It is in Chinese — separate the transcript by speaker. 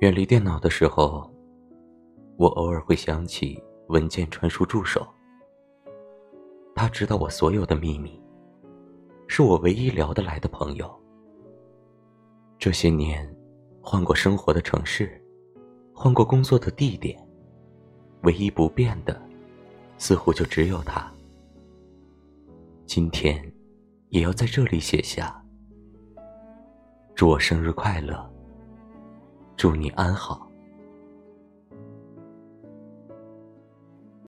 Speaker 1: 远离电脑的时候，我偶尔会想起文件传输助手。他知道我所有的秘密，是我唯一聊得来的朋友。这些年，换过生活的城市，换过工作的地点，唯一不变的，似乎就只有他。今天，也要在这里写下：祝我生日快乐！祝你安好。